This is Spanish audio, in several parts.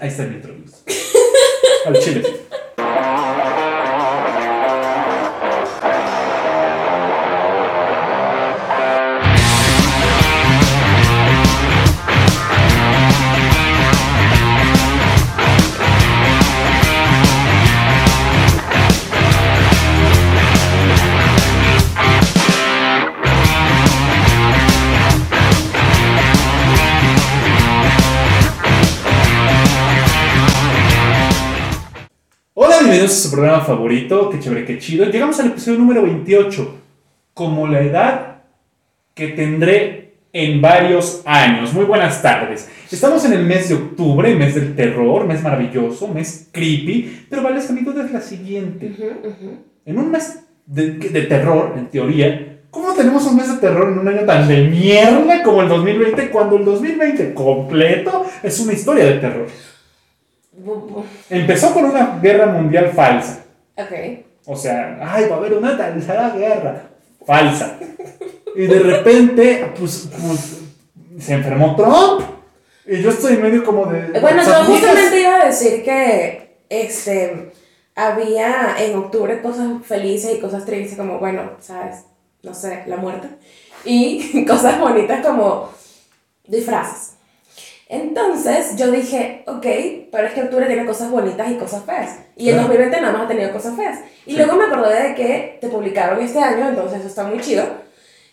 Ahí está el intro. Al chile. A su programa favorito, qué chévere, qué chido. Llegamos al episodio número 28, como la edad que tendré en varios años. Muy buenas tardes. Estamos en el mes de octubre, mes del terror, mes maravilloso, mes creepy, pero vale, es es la siguiente. En un mes de, de terror, en teoría, ¿cómo tenemos un mes de terror en un año tan de mierda como el 2020 cuando el 2020 completo es una historia de terror? Empezó con una guerra mundial falsa. Ok. O sea, ay, va a haber una tercera guerra. Falsa. Y de repente, pues, pues, se enfermó Trump. Y yo estoy medio como de. Bueno, yo justamente iba a decir que este había en octubre cosas felices y cosas tristes como, bueno, sabes, no sé, la muerte. Y cosas bonitas como disfraces. Entonces yo dije, ok, pero es que octubre tiene cosas bonitas y cosas feas. Y Claro. 2020 nada más ha tenido cosas feas. Y Sí. luego me acordé de que te publicaron este año, entonces eso está muy chido.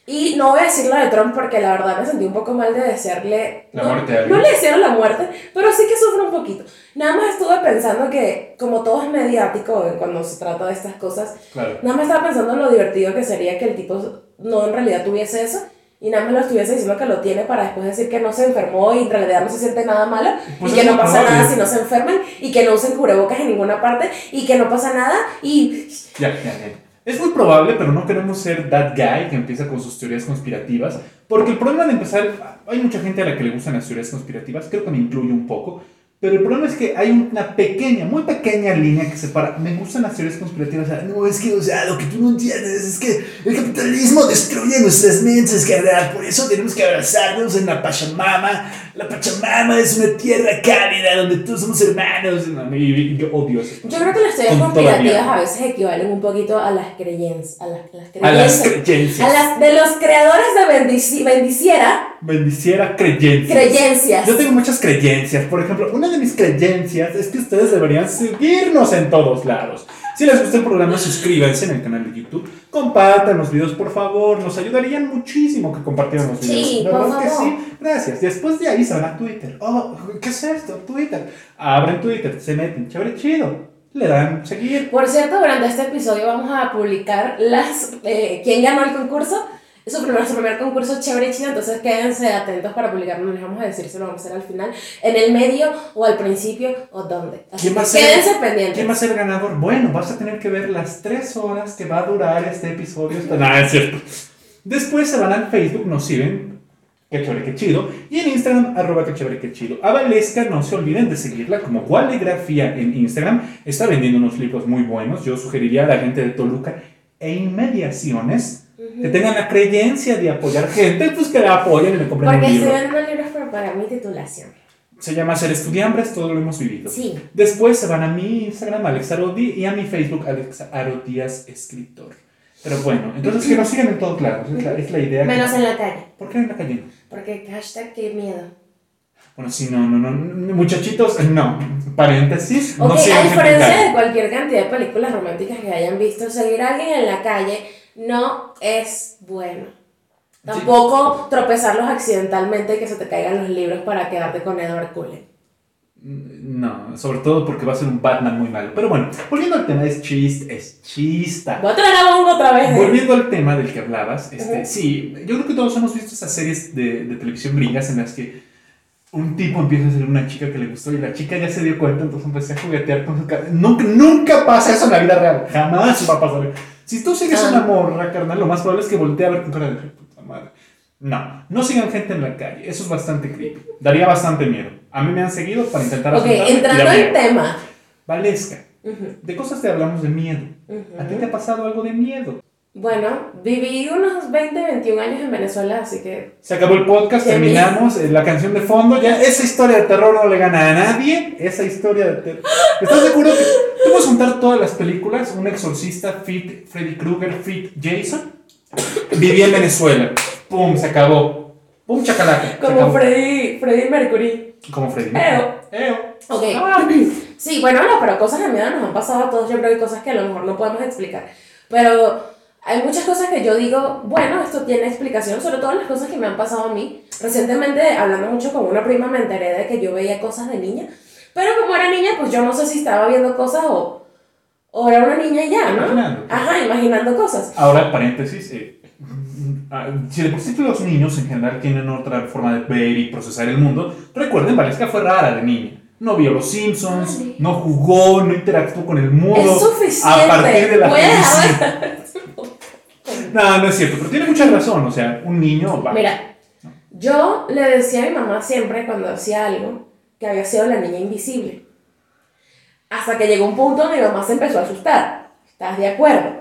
Y no voy a decir lo de Trump porque la verdad me sentí un poco mal de desearle. La no, muerte a alguien. No le desearon la muerte, pero sí que sufre un poquito. Nada más estuve pensando que, como todo es mediático cuando se trata de estas cosas, Claro. nada más estaba pensando en lo divertido que sería que el tipo no en realidad tuviese eso. Y nada más lo estuviese diciendo que lo tiene para después decir que no se enfermó y en realidad no se siente nada malo. Pues y que no pasa nada si no se enferman. Y que no usen cubrebocas en ninguna parte. Y que no pasa nada. Y Ya, ya, ya. Es muy probable, pero no queremos ser that guy que empieza con sus teorías conspirativas. Porque el problema de empezar, hay mucha gente a la que le gustan las teorías conspirativas, creo que me incluye un poco. Pero el problema es que hay una pequeña, muy pequeña línea que separa. Me gustan las teorías conspirativas. o sea, no, es que, o sea, lo que tú no entiendes es que el capitalismo destruye nuestras mentes, carnal. Por eso tenemos que abrazarnos en la Pachamama. La Pachamama es una tierra cálida donde todos somos hermanos. Y, y yo odio eso. yo creo que las teorías conspirativas a veces equivalen un poquito a las creencias. A las, las A las creencias. creencias. A las de los creadores de bendici- bendiciera. Bendiciera creencias. Creencias. Yo tengo muchas creencias. Por ejemplo, una de mis creencias es que ustedes deberían seguirnos en todos lados. Si les gusta el programa, suscríbanse en el canal de YouTube. Compartan los videos, por favor. Nos ayudarían muchísimo que compartieran los Sí, videos. por ¿Verdad que favor. sí? Gracias. Después de ahí se van a Twitter. Oh, ¿qué es esto? Twitter. Abren Twitter, se meten. Chévere, chido. Le dan seguir. Por cierto, durante este episodio vamos a publicar las eh, quién ganó el concurso. Es su primer, su primer concurso chévere y chido, entonces quédense atentos para publicarlo. No les vamos a decir si lo vamos a hacer al final, en el medio o al principio o dónde. Así ¿Quién va a que ser? quédense pendientes. ¿Quién va a ser el ganador? Bueno, vas a tener que ver las tres horas que va a durar este episodio. Nada, es cierto. Después se van al Facebook, nos siguen. Qué chévere, qué chido. Y en Instagram, arroba qué chévere, qué chido. A Valesca, no se olviden de seguirla como Gualegrafía en Instagram. Está vendiendo unos libros muy buenos. Yo sugeriría a la gente de Toluca e inmediaciones que tengan la creencia de apoyar gente, pues que la apoyen y le compren Porque un libro. vendiendo libros para pagar mi titulación. Se llama Ser Estudiambres, todo lo hemos vivido. Sí. Después se van a mi Instagram, Alex Arodi, y a mi Facebook, Alex Arodías Escritor. Pero bueno, entonces que nos sigan en todos lados, es la, es la idea. que- Menos en la calle. ¿Por qué en la calle? Porque hashtag qué miedo. Bueno, sí, no, no, no, muchachitos, no. Paréntesis, Ok, no a diferencia de cualquier cantidad de películas románticas que hayan visto, seguir a alguien en la calle no es bueno. Tampoco tropezarlos accidentalmente y que se te caigan los libros para quedarte con Edward Cullen. No, sobre todo porque va a ser un Batman muy malo. Pero bueno, volviendo al tema, es chiste, es chista. Voy a traer a Bongo otra vez. Volviendo al tema del que hablabas, este, sí, yo creo que todos hemos visto esas series de, de televisión gringas en las que un tipo empieza a ser una chica que le gustó y la chica ya se dio cuenta, entonces empecé a juguetear con su cara. Nunca, nunca pasa eso en la vida real, jamás va a pasar. Si tú sigues Ah. una morra, carnal, lo más probable es que voltee a ver con cara de puta madre. No, no sigan gente en la calle, eso es bastante creepy. Daría bastante miedo. A mí me han seguido para intentar Ok, entrando en tema. Valesca, de cosas te hablamos de miedo. ¿A ti te ha pasado algo de miedo? Bueno, viví unos 20, 21 años en Venezuela, así que... Se acabó el podcast, terminamos eh, la canción de fondo. Ya esa historia de terror no le gana a nadie. Esa historia de terror. ¿Estás seguro que tú puedes juntar todas las películas? Un exorcista, fit Freddy Krueger, fit Jason. Vivía en Venezuela. Pum, se acabó. Pum, chacalaca. Como acabó. Freddie, Freddie Mercury. Como Freddy. Eo. Eo. Ok. Ah. Sí, bueno, no, pero cosas de miedo nos han pasado a todos. Yo creo que hay cosas que a lo mejor no podemos explicar. Pero hay muchas cosas que yo digo, bueno, esto tiene explicación, sobre todo las cosas que me han pasado a mí. Recientemente, hablando mucho con una prima, me enteré de que yo veía cosas de niña. Pero como era niña, pues yo no sé si estaba viendo cosas o, o era una niña y ya, ¿no? Imaginando. Ajá, imaginando cosas. Ahora, paréntesis. eh, ah, si de por sí los niños en general tienen otra forma de ver y procesar el mundo, recuerden, Valesca fue rara de niña. No vio los Simpsons, Ay. no jugó, no interactuó con el mundo. Es suficiente. A partir de la No, no es cierto, pero tiene mucha razón. O sea, un niño va. Mira, yo le decía a mi mamá siempre cuando hacía algo que había sido la niña invisible. Hasta que llegó un punto donde mi mamá se empezó a asustar. ¿Estás de acuerdo?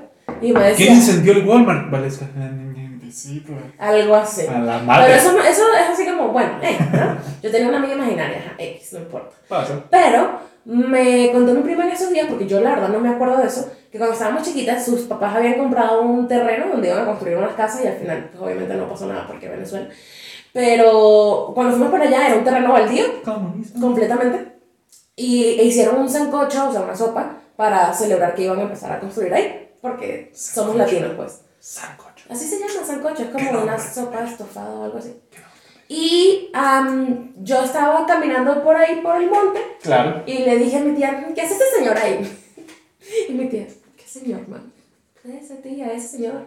Y me decía ¿Quién incendió el Walmart, Valesca? La niña invisible. algo así. A la Pero madre. eso, no- eso es así como, bueno, eh, ¿no? Yo tenía una amiga imaginaria, X, no importa. Pasa. Pero me contó mi prima en esos días, porque yo la verdad no me acuerdo de eso, que cuando estábamos chiquitas sus papás habían comprado un terreno donde iban a construir unas casas y al final pues, obviamente no pasó nada porque Venezuela. Pero cuando fuimos para allá era un terreno baldío completamente y e hicieron un sancocho, o sea, una sopa para celebrar que iban a empezar a construir ahí, porque somos Sancocho. latinos pues. Sancocho. Así se llama sancocho, es Qué como una sopa estofada o algo así. Y am, yo estaba caminando por ahí, por el monte, Claro. y le dije a mi tía, ¿qué hace este señor ahí? Y mi tía, ¿qué señor, man? Ese tía, ese señor.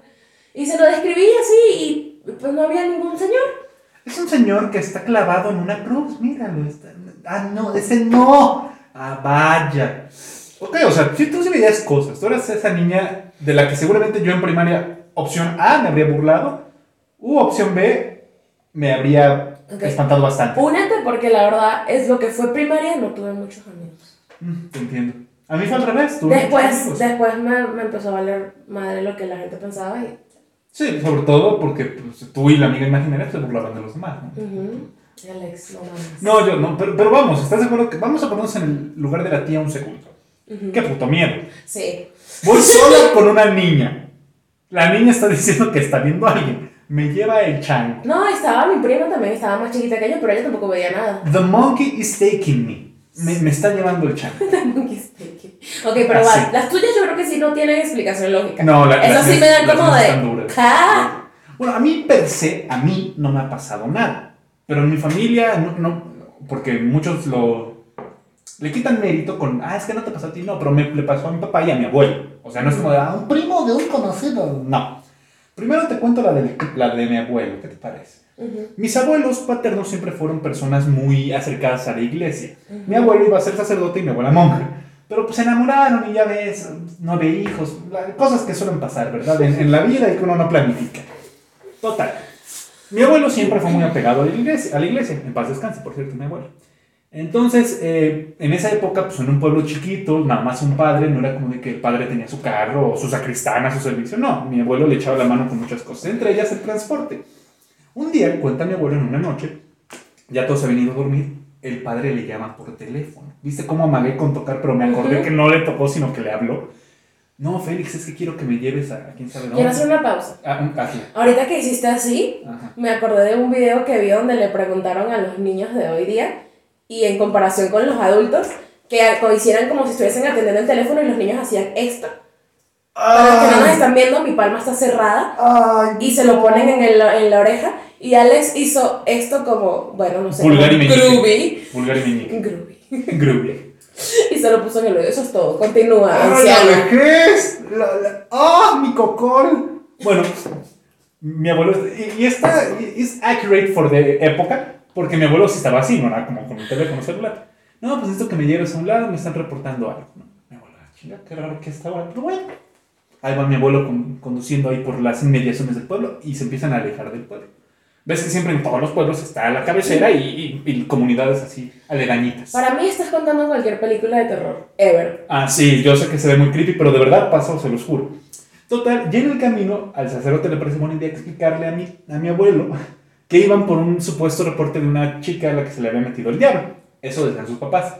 Y se lo describí así, y pues no había ningún señor. Es un señor que está clavado en una cruz, míralo. Está... Ah, no, ese no. Ah, vaya. Ok, o sea, si tú sí veías cosas, tú eras esa niña de la que seguramente yo en primaria, opción A, me habría burlado, u opción B, me habría Ok. espantado bastante. Únete porque la verdad es lo que fue primaria, no tuve muchos amigos. Mm, te entiendo. A mí fue al revés, muchos Después, después me, me empezó a valer madre lo que la gente pensaba y... Sí, sobre todo porque pues, tú y la amiga imaginaria se burlaban de los demás. ¿no? ujú, Alex, no mames. No, yo no, pero, pero vamos, ¿estás de acuerdo que vamos a ponernos en el lugar de la tía un segundo? Qué puto miedo. Sí. Voy sola con una niña. La niña está diciendo que está viendo a alguien. Me lleva el chango. No, estaba mi prima también, estaba más chiquita que yo, pero ella tampoco veía nada. The monkey is taking me. Me, me está llevando el chango. ok, pero Así. va, las tuyas yo creo que sí no tienen explicación lógica. No, la, Eso las sí mías- me dan como de... Bueno, a mí per se, a mí no me ha pasado nada. Pero en mi familia, no, no- porque muchos lo... Le quitan mérito con, ah, es que no te pasó a ti, no, pero me, le pasó a mi papá y a mi abuelo. O sea, no es como de, ah, un primo de un conocido. No. Primero te cuento la de, la de mi abuelo, ¿qué te parece? Mis abuelos paternos siempre fueron personas muy acercadas a la iglesia. ujú. Mi abuelo iba a ser sacerdote y mi abuela monja. Pero pues se enamoraron y ya ves, nueve hijos, cosas que suelen pasar, ¿verdad? En, en la vida y que uno no planifica. Total. Mi abuelo siempre fue muy apegado a la iglesia, a la iglesia. en paz descanse, por cierto, mi abuelo. Entonces, eh, en esa época, pues en un pueblo chiquito, nada más un padre, no era como de que el padre tenía su carro o su sacristana, su servicio, no, mi abuelo le echaba la mano con muchas cosas, entre ellas el transporte. Un día, cuenta mi abuelo en una noche, ya todos habían ido a dormir, el padre le llama por teléfono. ¿Viste cómo amagué con tocar, pero me acordé Ujú. que no le tocó, sino que le habló? No, Félix, es que quiero que me lleves a, quién sabe dónde. Quiero hacer una pausa. Ah, un- ah. Ahorita que hiciste así, Ajá. me acordé de un video que vi donde le preguntaron a los niños de hoy día y en comparación con los adultos que hicieran como si estuviesen atendiendo el teléfono y los niños hacían esto. Para los que no nos están viendo, mi palma está cerrada Ay, y se lo ponen en, el- en la oreja y Alex hizo esto como, bueno, no sé, Vulgar y groovy. Vulgar y meñique. Groovy. Groovy. Y se lo puso en el oído, eso es todo. Continúa, ¡Ah! La- la- ¡Ah, mi cocol! Bueno, mi abuelo, y, y esta es accurate for the época, porque mi abuelo sí estaba así, no era como con un teléfono celular. No, pues necesito que me lleves a un lado, me están reportando algo. ¿no? Mi abuelo, "Ah, chinga, qué raro que estaba, pero bueno. Ahí va mi abuelo con- conduciendo ahí por las inmediaciones del pueblo y se empiezan a alejar del pueblo. Ves que siempre en todos los pueblos está la cabecera y, y- y comunidades así aledañitas. Para mí estás contando cualquier película de terror, ever. Ah, sí, yo sé que se ve muy creepy, pero de verdad pasó, se los juro. Total, ya en el camino, al sacerdote le parece buena idea explicarle a mi, a mi abuelo que iban por un supuesto reporte de una chica a la que se le había metido el diablo. Eso decían sus papás,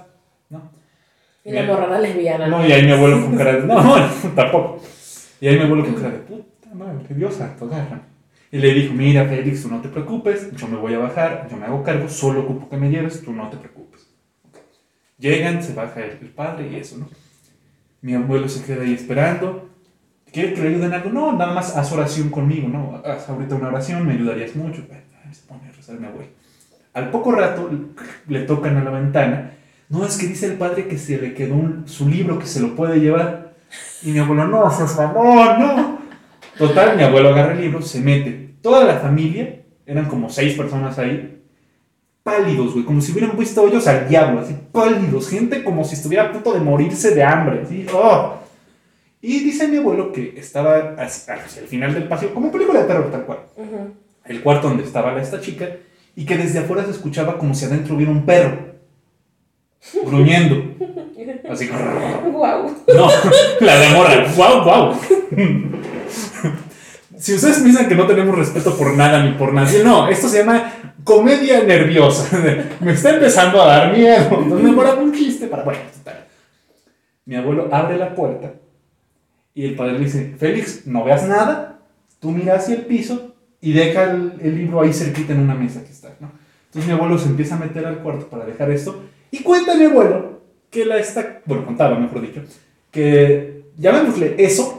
¿no? Y la morrada lesbiana. No, y ahí mi abuelo con cara de... No, bueno, tampoco. Y ahí mi abuelo con cara de... Puta madre, Dios santo, agarra. Y le dijo, mira, Félix, tú no te preocupes, yo me voy a bajar, yo me hago cargo, solo ocupo que me lleves, tú no te preocupes. Ok. Llegan, se baja el, el padre y eso, ¿no? Mi abuelo se queda ahí esperando. ¿Quiere que le ayuden algo? No, nada más haz oración conmigo, ¿no? Haz ahorita una oración, me ayudarías mucho. Se pone a rezar mi abuelo. Al poco rato le tocan a la ventana. No, es que dice el padre que se le quedó un- su libro, que se lo puede llevar. Y mi abuelo, no, por favor, no. Total, mi abuelo agarra el libro, se mete. Toda la familia, eran como seis personas ahí, pálidos, güey, como si hubieran visto ellos al diablo, así, pálidos, gente como si estuviera a punto de morirse de hambre, así, ¡oh! Y dice mi abuelo que estaba hacia, hacia el final del pasillo, como película de terror, tal cual, el cuarto donde estaba esta chica, y que desde afuera se escuchaba como si adentro hubiera un perro, gruñendo, así, Guau. no, la de morra, wow, wow. Si ustedes piensan que no tenemos respeto por nada ni por nadie, no, esto se llama comedia nerviosa. Me está empezando a dar miedo. Entonces me un chiste para. Bueno, total. Mi abuelo abre la puerta y el padre le dice: Félix, no veas nada, tú mira hacia el piso y deja el, el libro ahí cerquita en una mesa que está, ¿no? Entonces mi abuelo se empieza a meter al cuarto para dejar esto y cuenta mi abuelo que la está, bueno, contaba mejor dicho, que llamémosle eso,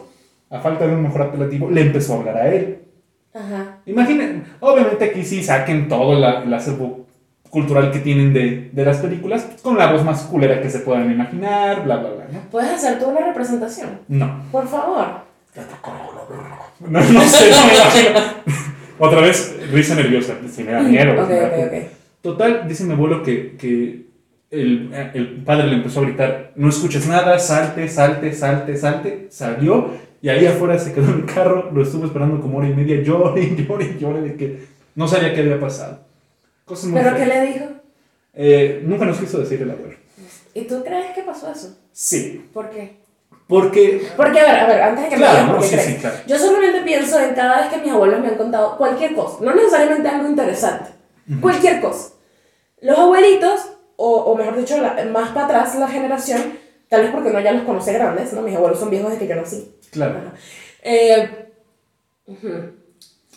a falta de un mejor apelativo, le empezó a hablar a él. Ajá. Imaginen, obviamente aquí sí saquen todo la- el acervo cultural que tienen de, de las películas, con la voz más culera que se puedan imaginar, bla, bla, bla, ¿no? ¿Puedes hacer tú una representación? No, Por favor. no, no sé. Otra vez, risa nerviosa, si me da miedo. Ok, si me da ok, culo. ok. Total, dice mi abuelo que, que el, el padre le empezó a gritar, no escuches nada, salte, salte, salte, salte. Salió y ahí afuera se quedó en el carro, lo estuvo esperando como hora y media, llore, y llore de que no sabía qué había pasado. Cosas muy ¿Pero qué feas. le dijo? Eh, nunca nos quiso decir el abuelo. ¿Y tú crees que pasó eso? Sí, ¿Por qué? porque... Porque, a ver, a ver, antes de que me Claro, digas no, qué sí, sí, claro. Yo solamente pienso en cada vez que mis abuelos me han contado cualquier cosa, no necesariamente algo interesante, cualquier cosa. Los abuelitos, o, o mejor dicho, la- más para atrás la generación, tal vez porque no ya los conoce grandes, ¿no? Mis abuelos son viejos desde que yo nací. Claro. Eh.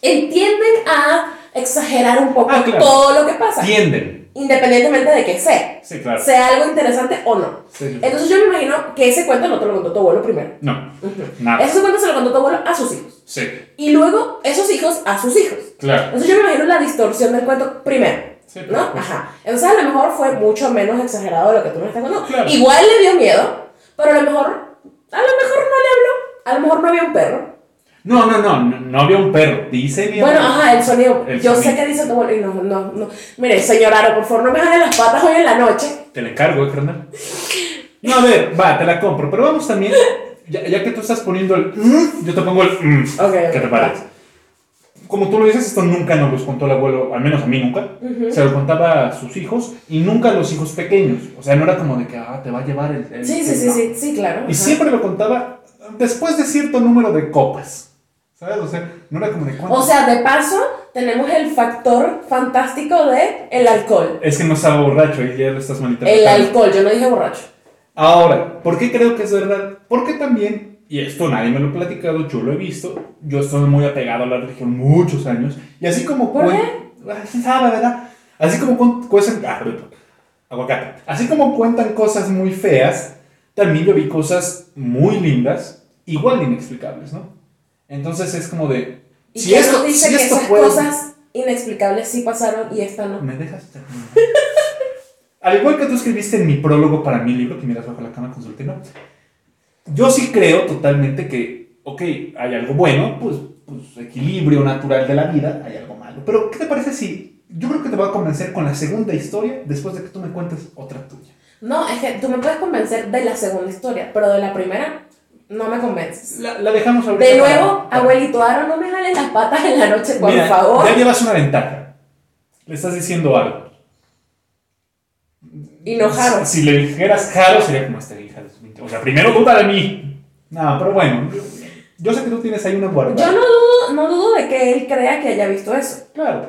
Entienden a exagerar un poco Ah, claro. todo lo que pasa, Tienden. independientemente de que sea, Sí, claro. sea algo interesante o no. Sí, sí. Entonces yo me imagino que ese cuento no te lo contó tu abuelo primero. No, nada. Ese cuento se lo contó tu abuelo a sus hijos. Sí, Y luego esos hijos a sus hijos. claro. Entonces yo me imagino la distorsión del cuento primero. Sí, ¿No? Ajá. Entonces a lo mejor fue mucho menos exagerado de lo que tú me estás contando. Claro. Igual le dio miedo, pero a lo mejor, a lo mejor no le habló. A lo mejor no había un perro. No, no, no, no, no había un perro. Dice mi Bueno, ajá, el sonido. El yo sé que dice tu abuelo y no, no, no. Mire, señor Aro, por favor, no me jale las patas hoy en la noche. Te la encargo, ¿eh, carnal? No, a ver, va, te la compro. Pero vamos también, ya, ya que tú estás poniendo el mm, yo te pongo el mm. Ok, ¿Qué te parece? Como tú lo dices, esto nunca nos lo contó el abuelo, al menos a mí nunca. Ujú. Se lo contaba a sus hijos y nunca a los hijos pequeños. O sea, no era como de que, ah, te va a llevar el... el- Sí, sí, el- sí, no. sí, sí, claro. Y ajá. siempre lo contaba después de cierto número de copas. ¿Sabes? O sea, no era como de cuánto. O sea, de paso, tenemos el factor fantástico de el alcohol. es que no estaba borracho y ya lo estás El malinterpretando. alcohol, yo no dije borracho. Ahora, ¿por qué creo que es verdad? Porque también, y esto nadie me lo ha platicado, yo lo he visto, yo estoy muy apegado a la religión muchos años, y así como... ¿Por cuen- Ah, sabe, ¿verdad? Así como cuen- cuestan... Ah, aguacate. Así como cuentan cosas muy feas, también yo vi cosas muy lindas, igual de inexplicables, ¿no? Entonces es como de... ¿Y si esto, nos dice si que esto esas puede- cosas inexplicables sí pasaron y esta no? ¿Me dejas terminar? Al igual que tú escribiste en mi prólogo para mi libro, que miras bajo la cama consultino, yo sí creo totalmente que, ok, hay algo bueno, pues, pues equilibrio natural de la vida, hay algo malo. Pero, ¿qué te parece si yo creo que te voy a convencer con la segunda historia después de que tú me cuentes otra tuya? No, es que tú me puedes convencer de la segunda historia, pero de la primera no me convences. La, la dejamos ahorita. De nuevo, para- abuelito Aro, no me jales las patas en la noche, por Mira, favor. Ya llevas una ventaja. Le estás diciendo algo. Y no Jaro. Si, si le dijeras Jaro, sería como esta O sea, primero duda de mí. No, pero bueno. Yo sé que tú tienes ahí una guarda. Yo no dudo, no dudo de que él crea que haya visto eso. Claro.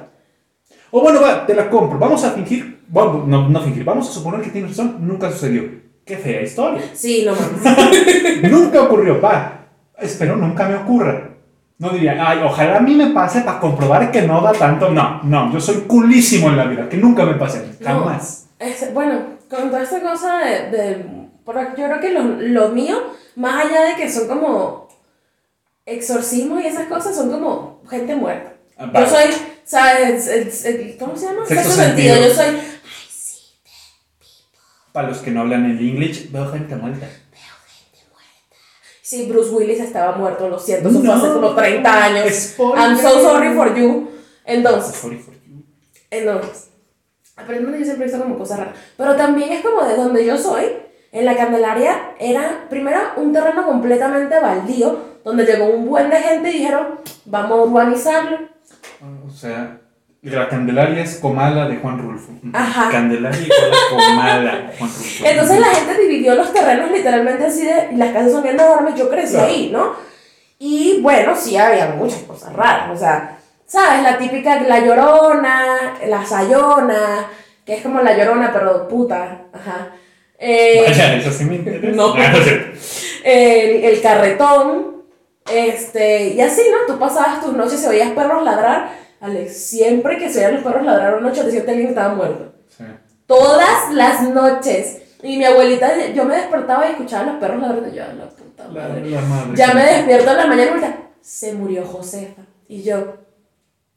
O bueno, va, te la compro. Vamos a fingir. Bueno, no, no fingir. Vamos a suponer que tienes razón. Nunca sucedió. Qué fea historia. Sí, no mames. nunca ocurrió. Va. Espero nunca me ocurra. No diría, ay, ojalá a mí me pase para comprobar que no da tanto. No, no, yo soy culísimo en la vida. Que nunca me pase. No. Jamás. Es- bueno, con toda esta cosa de... de- pero yo creo que lo, lo mío, más allá de que son como exorcismos y esas cosas, son como gente muerta. Ah, Yo vale. soy, ¿sabes? El- el- ¿Cómo se llama? Sexto Sexto sentido. sentido. Yo soy... Para los que no hablan el English, veo gente muerta. Sí, Bruce Willis estaba muerto, lo siento, eso fue No. hace como 30 años. Spoiler. I'm so sorry for you. Entonces, Sorry for you. entonces, aparentemente yo siempre he visto como cosas raras. Pero también es como de donde yo soy, en la Candelaria, era primero un terreno completamente baldío, donde llegó un buen de gente y dijeron, vamos a urbanizarlo. O sea, la Candelaria es Comala de Juan Rulfo. Ajá. Candelaria y Comala de Juan Rulfo. Entonces la gente dividió los terrenos literalmente así de, y las casas son bien enormes, yo crecí Claro. ahí, ¿no? Y bueno, sí había muchas cosas raras, o sea, ¿sabes? La típica, la llorona, la sayona, que es como la llorona, pero puta, ajá. Eh, Vaya, eso sí me interesa. No. Ah, sé. el, el carretón, este, y así, ¿no? Tú pasabas tus noches y oías perros ladrar, Alex, siempre que se oían los perros ladrar una noche, decía que alguien estaba muerto. Sí. Todas las noches. Y mi abuelita, yo me despertaba y escuchaba los perros ladrando, y yo, "A la puta madre. la madre. Ya me despierto en la mañana y me dice, se murió Josefa. Y yo,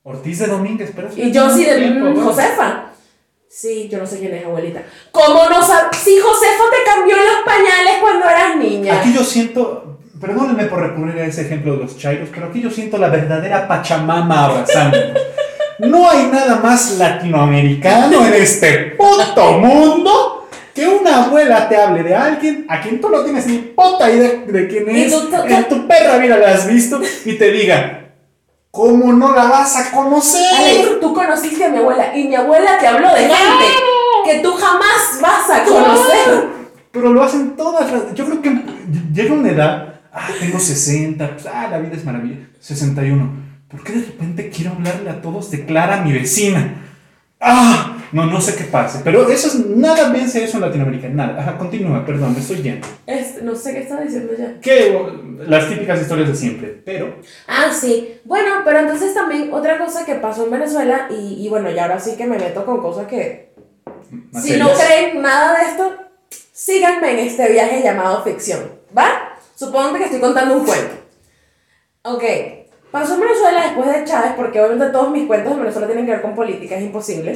Ortiz de Domínguez, pero y yo sí de, Tiempo, "Mm, bueno. Josefa. Sí, yo no sé quién es abuelita. ¿Cómo no sabes? Si Josefa te cambió los pañales cuando eras niña. Aquí yo siento, perdónenme por recurrir a ese ejemplo de los chairos, pero aquí yo siento la verdadera Pachamama abrazándonos. No hay nada más latinoamericano en este puto mundo que una abuela te hable de alguien a quien tú no tienes ni puta idea de quién es, en tu perra vida la has visto y te diga, ¿cómo no la vas a conocer? Alex, tú conociste a mi abuela y mi abuela te habló de gente que tú jamás vas a conocer. Pero lo hacen todas las... Yo creo que llega una edad... Ah, tengo 60. Pues, ah, la vida es maravilla. 61. ¿Por qué de repente quiero hablarle a todos de Clara, mi vecina? Ah, no, no sé qué pase. Pero eso es... Nada vence eso en Latinoamérica. Nada. Ajá, continúa, perdón, me estoy yendo. Este, no sé qué estaba diciendo ya. Que las típicas historias de siempre. Pero... Ah, sí. Bueno, pero entonces también otra cosa que pasó en Venezuela, y, y bueno, y ahora sí que me meto con cosas que, si no creen nada de esto, síganme en este viaje llamado ficción, ¿va? Supongo que estoy contando un cuento. Ok, pasó en Venezuela después de Chávez, porque obviamente todos mis cuentos en Venezuela tienen que ver con política, es imposible.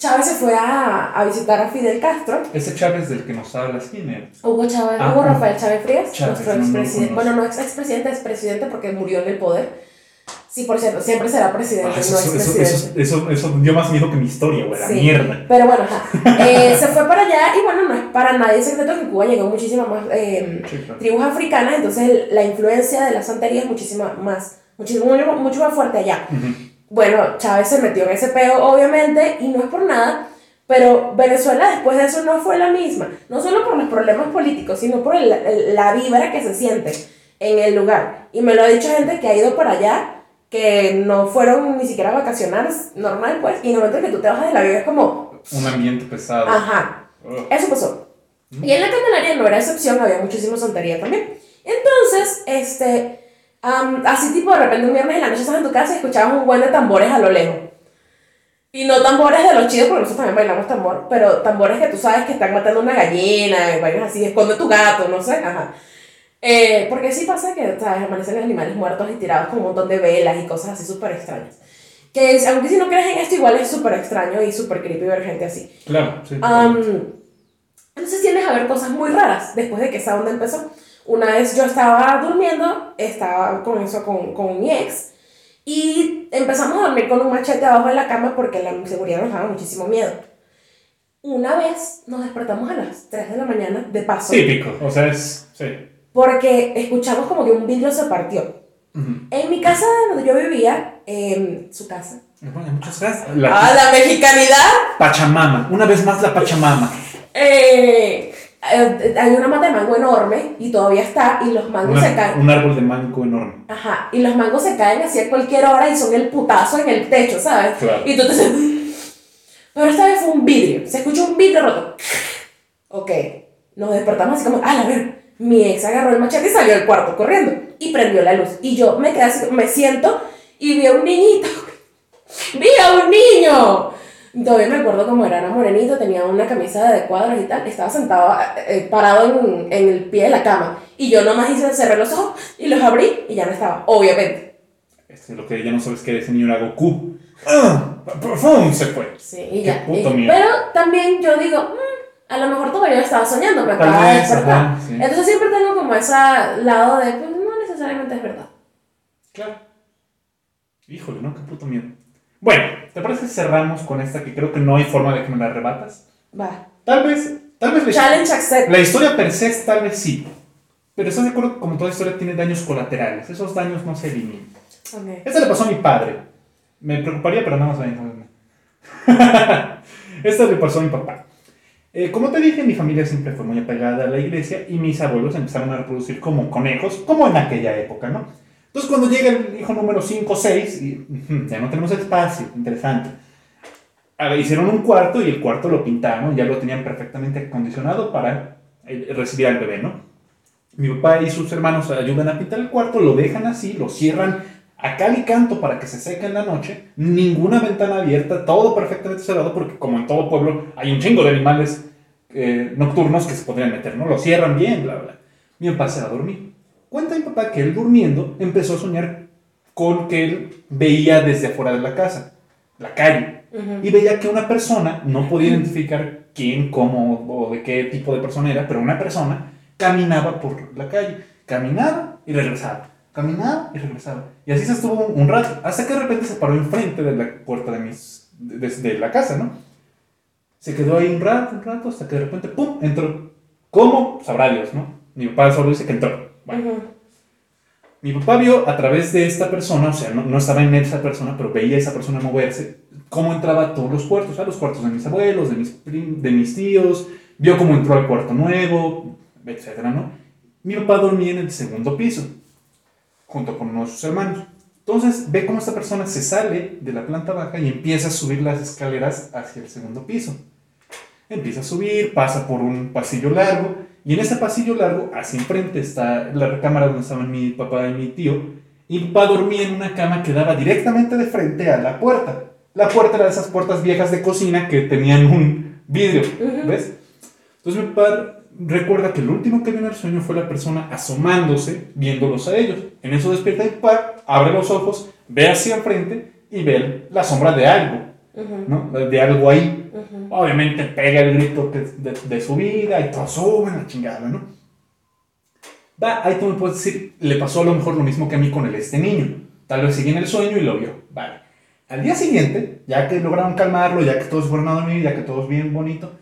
Chávez se fue a, a visitar a Fidel Castro. Ese Chávez del que nos hablas, ¿quién era? Hugo Chávez, Ah, Hugo ah. Rafael Chávez Frías, Chávez, nuestro no expresidente. bueno, no ex expresidente, es presidente porque murió en el poder. Sí, por cierto, siempre será presidente, Ah, eso, no eso, expresidente. eso, eso, eso dio más miedo que mi historia, güey. La Sí. mierda. Pero bueno. Eh, se fue para allá y bueno, no es para nadie secreto que en Cuba llegó muchísimas más eh, Sí, claro. tribus africanas, entonces la influencia de la santería es muchísima más, muchísimo, mucho, más fuerte allá. Ujú. Bueno, Chávez se metió en ese peo, obviamente, y no es por nada, pero Venezuela después de eso no fue la misma. No solo por los problemas políticos, sino por el- el- la vibra que se siente en el lugar. Y me lo ha dicho gente que ha ido para allá, que no fueron ni siquiera a vacacionar normal, pues, y en el momento que tú te bajas de la vida es como, Un ambiente pesado. ajá, Ugh. eso pasó. Y en la Candelaria no era excepción, había muchísima santería también. Entonces, este, am, así tipo de repente un viernes en la noche estás en tu casa y escuchabas un buen de tambores a lo lejos. Y no tambores de los chidos, porque nosotros también bailamos tambor, pero tambores que tú sabes que están matando una gallina, y vainas así, esconde tu gato, no sé, ajá. Eh, porque sí pasa que, ¿sabes? Amanecen animales muertos y tirados con un montón de velas y cosas así súper extrañas. Que es- aunque si no crees en esto, igual es súper extraño y súper creepy ver gente así. Claro, sí. Am, entonces tienes a ver cosas muy raras después de que esa onda empezó. Una vez yo estaba durmiendo, estaba con eso con, con mi ex, y empezamos a dormir con un machete abajo de la cama porque la inseguridad nos daba muchísimo miedo. Una vez nos despertamos a las 3 de la mañana, de paso, Típico, o sea, es. Sí. porque escuchamos como que un vidrio se partió. Ujú. En mi casa donde yo vivía, en su casa. Bueno, muchas gracias. La ¡Ah, la mexicanidad! Pachamama, una vez más la Pachamama. Eh, eh, hay una mata de mango enorme y todavía está y los mangos Una- se caen. un árbol de mango enorme. Ajá, y los mangos se caen así a cualquier hora y son el putazo en el techo, ¿sabes? Claro. Y tú te Pero esta vez fue un vidrio, se escuchó un vidrio roto. Ok, nos despertamos así como, a ver, mi ex agarró el machete y salió del cuarto corriendo y prendió la luz. Y yo me quedé así, me siento y vi a un niñito. ¡Vi a un niño! Todavía me acuerdo cómo era, era morenito, tenía una camisa de cuadros y tal, estaba sentado, eh, parado en, en el pie de la cama. Y yo nomás hice, cerré los ojos y los abrí y ya no estaba, obviamente. Este, lo que ya no sabes que ese niño era Goku. ¡Ah! ¡Pum! Se fue. Sí, y ya. y- pero también yo digo, "Mm, a lo mejor todavía estaba soñando, me Tal acaba de despertar. sí. Entonces siempre tengo como ese lado de, pues no necesariamente es verdad. Claro. Híjole, ¿no? Qué puto miedo. Bueno, ¿te parece si cerramos con esta que creo que no hay forma de que me la arrebatas? Va. Tal vez, tal vez la, Challenge accept. la historia per se tal vez sí. Pero estás de acuerdo que como toda historia tiene daños colaterales. Esos daños no se eliminan. Ok. Esta le pasó a mi padre. Me preocuparía, pero nada más. Esta le pasó a mi papá. Eh, como te dije, mi familia siempre fue muy apegada a la iglesia y mis abuelos empezaron a reproducir como conejos, como en aquella época, ¿no? Entonces, cuando llega el hijo número 5 o 6, y ya no tenemos espacio, interesante. A ver, hicieron un cuarto y el cuarto lo pintaron, ya lo tenían perfectamente acondicionado para eh, recibir al bebé, ¿no? Mi papá y sus hermanos ayudan a pintar el cuarto, lo dejan así, lo cierran a cal y canto para que se seque en la noche, ninguna ventana abierta, todo perfectamente cerrado, porque como en todo pueblo hay un chingo de animales eh, nocturnos que se podrían meter, ¿no? Lo cierran bien, bla, bla. Mi papá se va a dormir. Cuenta mi papá que él durmiendo empezó a soñar con que él veía desde afuera de la casa, la calle, y veía que una persona, no podía identificar quién, cómo o de qué tipo de persona era, pero una persona caminaba por la calle, caminaba y regresaba, caminaba y regresaba. Y así se estuvo un, un rato, hasta que de repente se paró enfrente de la puerta de, mis, de, de- de la casa, ¿no? Se quedó ahí un rato, un rato, hasta que de repente, ¡pum!, entró. ¿Cómo? Sabrá Dios, ¿no? Mi papá solo dice que entró. Bueno, mi papá vio a través de esta persona, o sea, no, no estaba en esa persona, pero veía a esa persona moverse, cómo entraba a todos los cuartos, a los cuartos de mis abuelos, de mis, de mis tíos, vio cómo entró al cuarto nuevo, etcétera, ¿no? Mi papá dormía en el segundo piso, junto con uno de sus hermanos. Entonces ve cómo esta persona se sale de la planta baja y empieza a subir las escaleras hacia el segundo piso. Empieza a subir, pasa por un pasillo largo, y en ese pasillo largo, hacia enfrente, está la recámara donde estaban mi papá y mi tío, y mi papá dormía en una cama que daba directamente de frente a la puerta. La puerta era de esas puertas viejas de cocina que tenían un vidrio. ¿ves? Entonces mi papá recuerda que lo último que vio en el sueño fue la persona asomándose, viéndolos a ellos. En eso despierta mi papá, abre los ojos, ve hacia enfrente y ve la sombra de algo. ¿no? De algo ahí. Obviamente pega el grito de, de su vida y todos suben la chingada, ¿no? Va, ahí tú me puedes decir, le pasó a lo mejor lo mismo que a mí con el este niño. Tal vez seguía en el sueño y lo vio. Vale. Al día siguiente, ya que lograron calmarlo, ya que todos fueron a dormir, ya que todos bien bonito,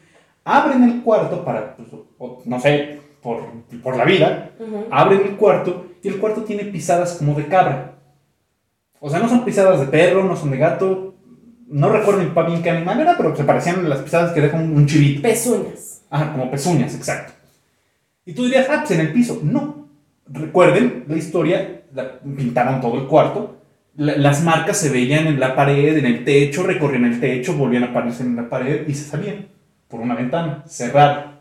abren el cuarto para, pues, o- no sé, por, por la vida, abren el cuarto y el cuarto tiene pisadas como de cabra. O sea, no son pisadas de perro, no son de gato. No recuerdo bien qué animal era, pero se parecían las pisadas que deja un, chivito. Pezuñas. Ajá, como pezuñas, exacto. Y tú dirías, ah, pues en el piso. No. Recuerden la historia, la- pintaron todo el cuarto. la- las marcas se veían en la pared, en el techo, recorrían el techo, volvían a aparecer en la pared y se salían por una ventana cerrada.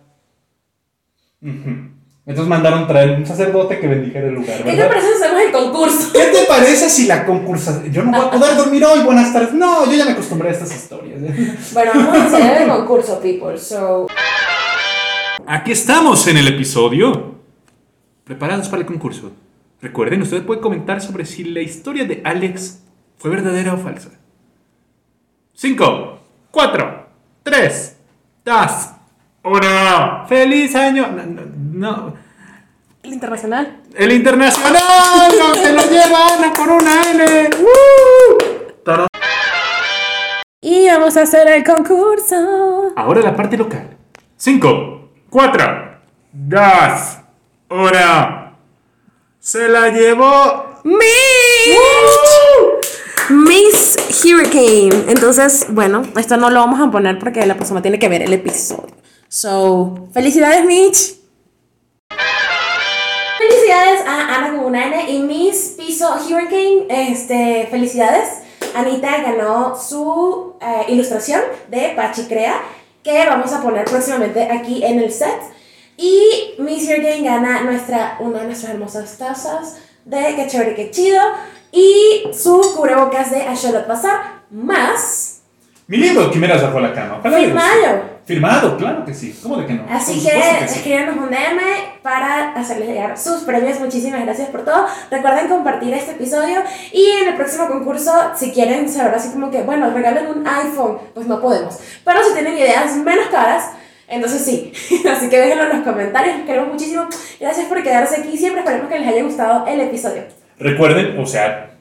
Ujú. Entonces mandaron traer un sacerdote que bendijera el lugar, ¿Qué te ¿verdad? parece si hacemos el concurso? ¿Qué te parece si la concursa... Yo no voy a poder dormir hoy, buenas tardes. No, yo ya me acostumbré a estas historias. ¿eh? Bueno, vamos a hacer el concurso, people. So, Aquí estamos en el episodio. Preparados para el concurso. Recuerden, usted puede comentar sobre si la historia de Alex fue verdadera o falsa. 5, 4, 3, 2, 1. ¡Feliz año! No, no, no. el internacional. ¡El internacional! ¡No se lo lleva Ana con una N! ¡Woo! Y vamos a hacer el concurso. Ahora la parte local. 5, 4, 2, 1. Se la llevó. Miss. Miss Hurricane. Entonces, bueno, esto no lo vamos a poner porque la persona tiene que ver el episodio. So, felicidades Mitch. Felicidades a Ana con una N y Miss Piso Hurricane. Este, felicidades. Anita ganó su eh, ilustración de Pachi Crea, que vamos a poner próximamente aquí en el set. Y Miss Hurricane gana nuestra, una de nuestras hermosas tazas de Que Chévere Que Chido y su cubrebocas de Asholot Bazar, más Mi libro, Quimeras bajo la cama. Firmado. Firmado, claro que sí. ¿Cómo de que no? Así que supuesto sí. escríbanos un DM para hacerles llegar sus premios. Muchísimas gracias por todo. Recuerden compartir este episodio y en el próximo concurso, si quieren saber así como que, bueno, regalen un iPhone, pues no podemos. Pero si tienen ideas menos caras, entonces sí. Así que déjenlo en los comentarios. Los queremos muchísimo. Gracias por quedarse aquí. Siempre esperemos que les haya gustado el episodio. Recuerden, o sea,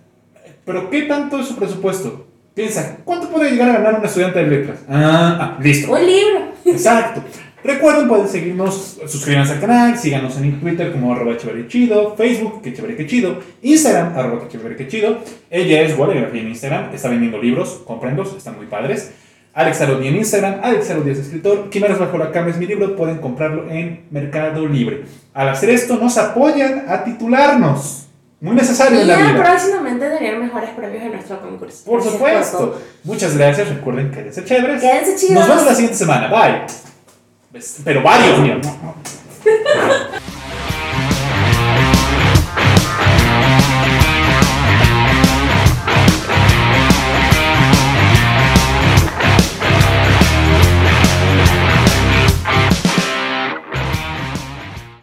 ¿pero qué tanto es su presupuesto? Piensa, ¿cuánto puede llegar a ganar un estudiante de letras? Ah, ah, listo. Un libro. Exacto. Recuerden, pueden seguirnos, suscríbanse al canal, síganos en Twitter como arroba chido, Facebook, que chévere que chido, Instagram, arroba que chévere que chido. Ella es Walegrafía en Instagram, está vendiendo libros, comprendos, están muy padres. Alex Arodi en Instagram, Alex Arodi es escritor, Quimeras bajo la cama es mi libro, pueden comprarlo en Mercado Libre. Al hacer esto, nos apoyan a titularnos. Muy necesario Y en la vida. próximamente tener mejores premios en nuestro concurso. Por supuesto. Muchas gracias. Recuerden que quédense chéveres. Quédense chidos. Nos vemos la siguiente semana. Bye. Pero varios, mira.